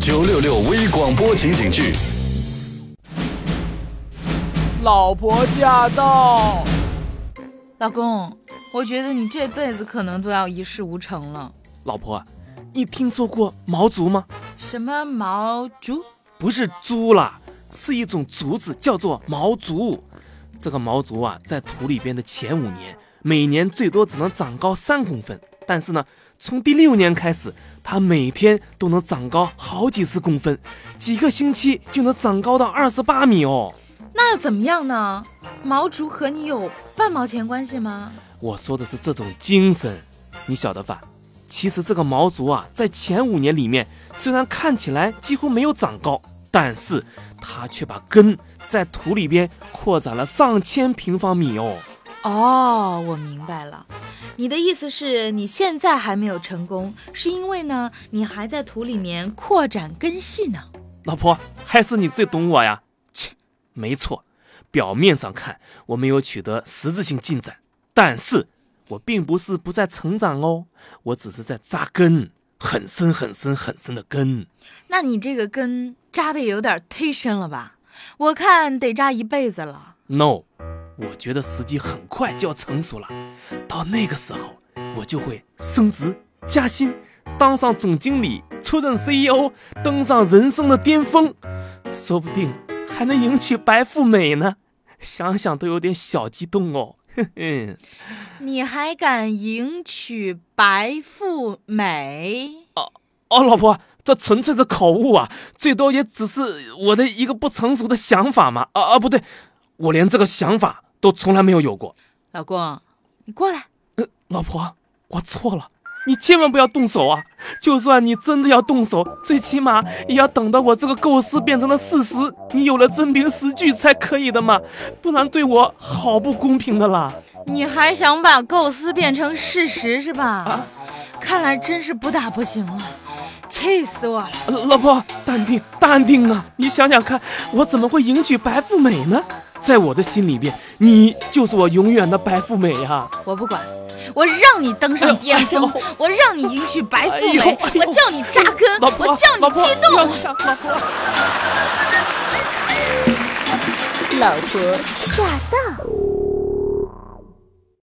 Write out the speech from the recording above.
九六六微广播情景剧，老婆驾到！老公，我觉得你这辈子可能都要一事无成了。老婆，你听说过毛竹吗？什么毛竹？不是猪啦，是一种竹子，叫做毛竹。这个毛竹啊，在土里边的前五年，每年最多只能长高三公分。但是呢，从第六年开始，它每天都能长高好几十公分，几个星期就能长高到二十八米哦。那又怎么样呢？毛竹和你有半毛钱关系吗？我说的是这种精神，你晓得吧？其实这个毛竹啊，在前五年里面，虽然看起来几乎没有长高，但是它却把根在土里边扩展了上千平方米哦。哦，我明白了，你的意思是你现在还没有成功，是因为呢，你还在土里面扩展根系呢。老婆，还是你最懂我呀？切，没错，表面上看我没有取得实质性进展，但是我并不是不在成长哦，我只是在扎根，很深很深很深的根。那你这个根扎的也有点忒深了吧？我看得扎一辈子了。No，我觉得时机很快就要成熟了，到那个时候，我就会升职加薪，当上总经理，出任 CEO，登上人生的巅峰，说不定还能迎娶白富美呢。想想都有点小激动哦。哼哼，你还敢迎娶白富美？哦，老婆，这纯粹是口误啊，最多也只是我的一个不成熟的想法嘛。啊啊，不对，我连这个想法都从来没有有过。老公，你过来。呃，老婆，我错了，你千万不要动手啊！就算你真的要动手，最起码也要等到我这个构思变成了事实，你有了真凭实据才可以的嘛，不然对我好不公平的啦！你还想把构思变成事实是吧？看来真是不打不行了，气死我了！呃老婆，淡定，淡定啊！你想想看，我怎么会迎娶白富美呢？在我的心里边，你就是我永远的白富美呀、我不管，我让你登上巅峰，我让你迎娶白富美，哎哎我叫你扎根，老婆，我叫你激动。不要这样，老婆。老婆驾到！